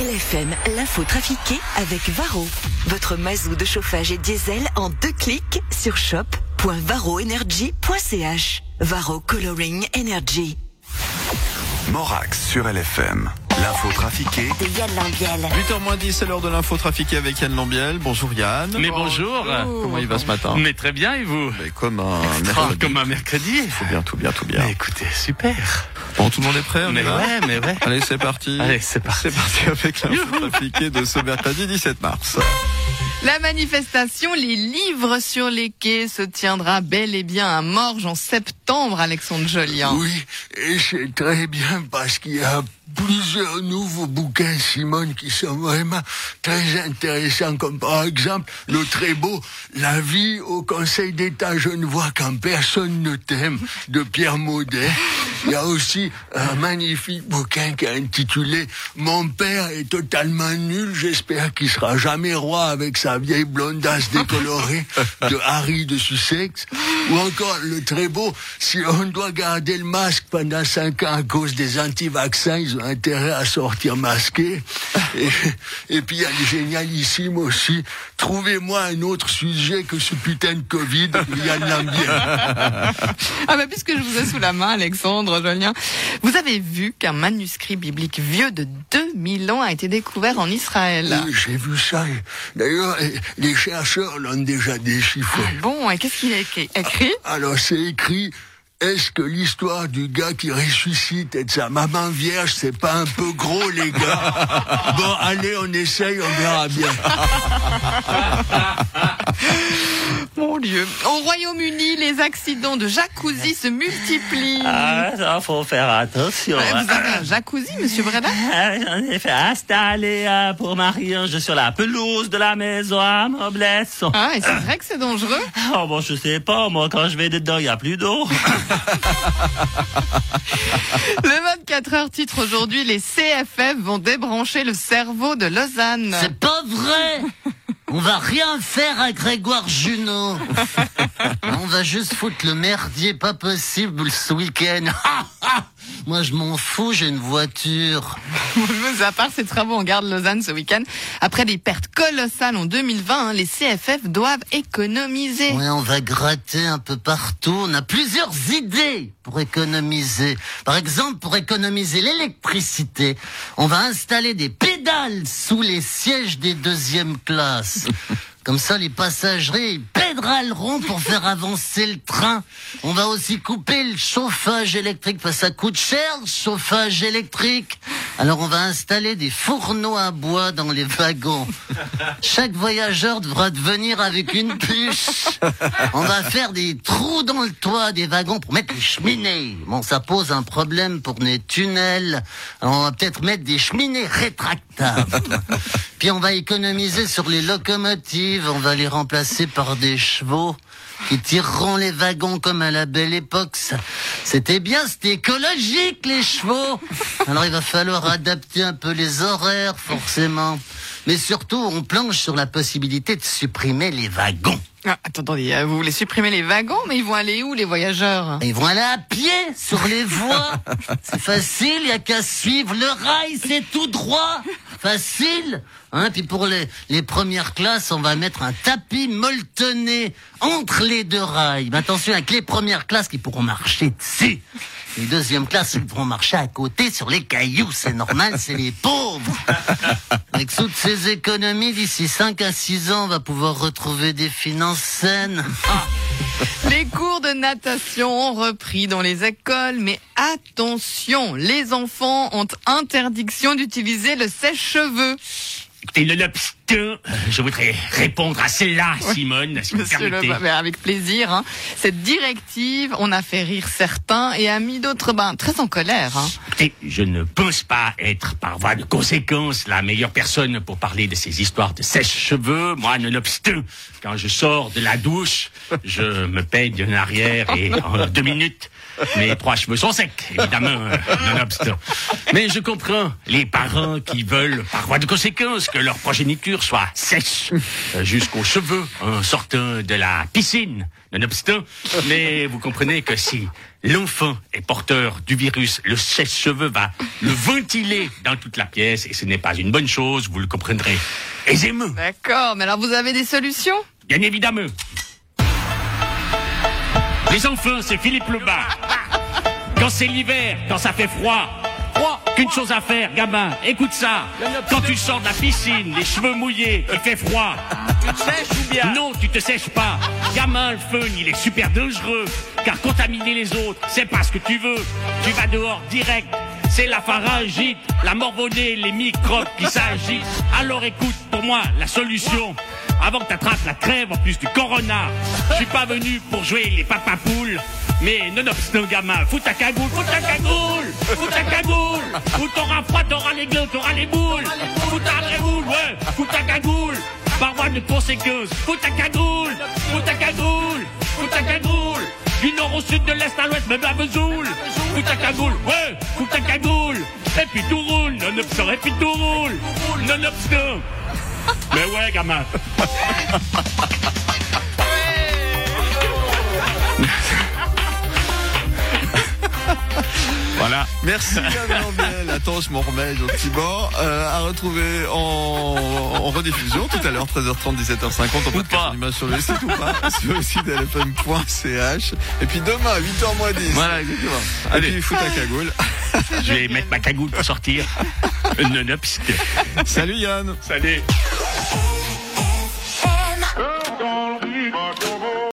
LFM, l'info trafiquée avec Varro. Votre mazou de chauffage et diesel en deux clics sur shop.varroenergy.ch. Varro Coloring Energy. Morax sur LFM. L'info trafiquée De Yann Lambiel. 8h10, c'est l'heure de l'info trafiquée avec Yann Lambiel. Bonjour Yann. Mais bonjour. Comment il va ce matin Mais très bien et vous Mais Comme un Ah, mercredi. Comme un mercredi. Tout bien, tout bien, tout bien. Mais écoutez, super. Bon, tout le monde est prêt on Mais va ouais, mais ouais. Allez, c'est parti. Allez, c'est parti. C'est parti avec l'info trafiquée de ce mercredi 17 mars. La manifestation Les livres sur les quais se tiendra bel et bien à Morges en septembre, Alexandre Jolien. Oui, et c'est très bien parce qu'il y a plusieurs nouveaux bouquins, Simone, qui sont vraiment très intéressants, comme par exemple le très beau La vie au Conseil d'État, je ne vois quand personne ne t'aime, de Pierre Maudet. Il y a aussi un magnifique bouquin qui est intitulé Mon père est totalement nul, j'espère qu'il sera jamais roi avec sa vieille blondasse décolorée de Harry de Sussex. Ou encore le très beau Si on doit garder le masque pendant cinq ans à cause des anti-vaccins, ils ont intérêt à sortir masqués. Et, et puis il y a le génialissime aussi. Trouvez-moi un autre sujet que ce putain de Covid, Yann Lambiel. Ah bah puisque je vous ai sous la main, Alexandre Jolien, vous avez vu qu'un manuscrit biblique vieux de 2000 ans a été découvert en Israël? Oui, J'ai vu ça. D'ailleurs, les chercheurs l'ont déjà déchiffré. Bon, et qu'est-ce qu'il a écrit? Alors c'est écrit. Est-ce que l'histoire du gars qui ressuscite et de sa maman vierge, c'est pas un peu gros, les gars? Bon, allez, on essaye, on verra bien. Mon Dieu. Au Royaume-Uni, les accidents de jacuzzi se multiplient. Ah, ça, faut faire attention. Ouais, hein. Vous avez un jacuzzi, monsieur Breda? Ah, J'en ai fait installer un pour Marie-Ange sur la pelouse de la maison à Moblesse. Ah, et c'est vrai que c'est dangereux Oh, bon, je sais pas, moi, quand je vais dedans, il n'y a plus d'eau. Le 24 heures titre aujourd'hui, les CFF vont débrancher le cerveau de Lausanne. C'est pas vrai On va rien faire à Grégoire Junot. On va juste foutre le merdier pas possible ce week-end. Moi, je m'en fous, j'ai une voiture. À part ces travaux en gare de Lausanne ce week-end, après des pertes colossales en 2020, hein, les CFF doivent économiser. Ouais, on va gratter un peu partout. On a plusieurs idées pour économiser. Par exemple, pour économiser l'électricité, on va installer des pédales sous les sièges des deuxièmes classes. Comme ça, les passagers ils pédaleront pour faire avancer le train. On va aussi couper le chauffage électrique parce que ça coûte cher, le chauffage électrique. Alors, on va installer des fourneaux à bois dans les wagons. Chaque voyageur devra venir avec une bûche. On va faire des trous dans le toit des wagons pour mettre les cheminées. Bon, ça pose un problème pour les tunnels. Alors, on va peut-être mettre des cheminées rétractables. Puis on va économiser sur les locomotives. On va les remplacer par des chevaux qui tireront les wagons comme à la belle époque. C'était bien, c'était écologique les chevaux. Alors il va falloir adapter un peu les horaires, forcément. Mais surtout, on planche sur la possibilité de supprimer les wagons. Ah, attendez, euh, vous voulez supprimer les wagons, mais ils vont aller où les voyageurs? Ils vont aller à pied sur les voies. C'est facile, il y a qu'à suivre le rail, c'est tout droit. Facile. Hein, puis pour les, les premières classes, on va mettre un tapis molletonné entre les deux rails. Mais attention, avec les premières classes qui pourront marcher dessus. Les deuxièmes classes, ils pourront marcher à côté sur les cailloux. C'est normal, c'est les pauvres. Avec toutes ces économies, d'ici 5 à 6 ans, on va pouvoir retrouver des finances saines. Les cours de natation ont repris dans les écoles, mais attention, les enfants ont interdiction d'utiliser le sèche-cheveux. Écoutez, le lobster, je voudrais répondre à celle-là, Simone, si vous permettez. Le, avec plaisir. hein. Cette directive, on a fait rire certains et a mis d'autres ben, très en colère. hein. Écoutez, je ne pense pas être, par voie de conséquence, la meilleure personne pour parler de ces histoires de sèche-cheveux. Moi, nonobstant, quand je sors de la douche, je me paye en arrière et en deux minutes, mes trois cheveux sont secs, évidemment, nonobstant. Mais je comprends les parents qui veulent, par voie de conséquence, que leur progéniture chaussure soit sèche euh, jusqu'aux cheveux en sortant de la piscine, nonobstant. Mais vous comprenez que si l'enfant est porteur du virus, le sèche-cheveux va le ventiler dans toute la pièce et ce n'est pas une bonne chose, vous le comprendrez aisément. D'accord, mais alors vous avez des solutions? Bien évidemment. Les enfants, c'est Philippe Lebas. Quand c'est l'hiver, quand ça fait froid, qu'une chose à faire, gamin, écoute ça. Quand tu sors de la piscine, les cheveux mouillés, il fait froid. Tu te sèches ou bien? Non, tu te sèches pas. Gamin, le fun, il est super dangereux. Car contaminer les autres, c'est pas ce que tu veux. Tu vas dehors direct. C'est la pharyngite, la morbonnée, les microbes qui s'agitent. Alors écoute, pour moi, la solution, avant que t'attrapes la crève en plus du corona. Je suis pas venu pour jouer les papapoules. Mais nonobstant gamin, fous ta cagoule, fous ta cagoule, fous ta cagoule. Ou t'auras froid, t'auras les gueules, t'auras les boules. Fous ta cagoule, ouais, fous ta cagoule. Par voie de conséquence, fous ta cagoule, fous ta cagoule, fous ta cagoule. Du nord au sud, de l'est à l'ouest, même à Vesoul. Fous ta cagoule, ouais, fous ta cagoule. Et puis tout roule, nonobstant, et puis tout roule. Nonobstant. Mais ouais, gamin. Voilà. Merci Yann Lambiel. Attends, je m'en remets gentiment. Euh, à retrouver en, en rediffusion tout à l'heure, 13h30, 17h50. On peut pas. une image sur le site ou pas Sur le site lfm.ch. Et puis demain, 8h moins 10. Voilà, exactement. Et Allez, puis, fous ta cagoule. Je vais mettre ma cagoule pour sortir. Nonobstant. Salut Yann. Salut.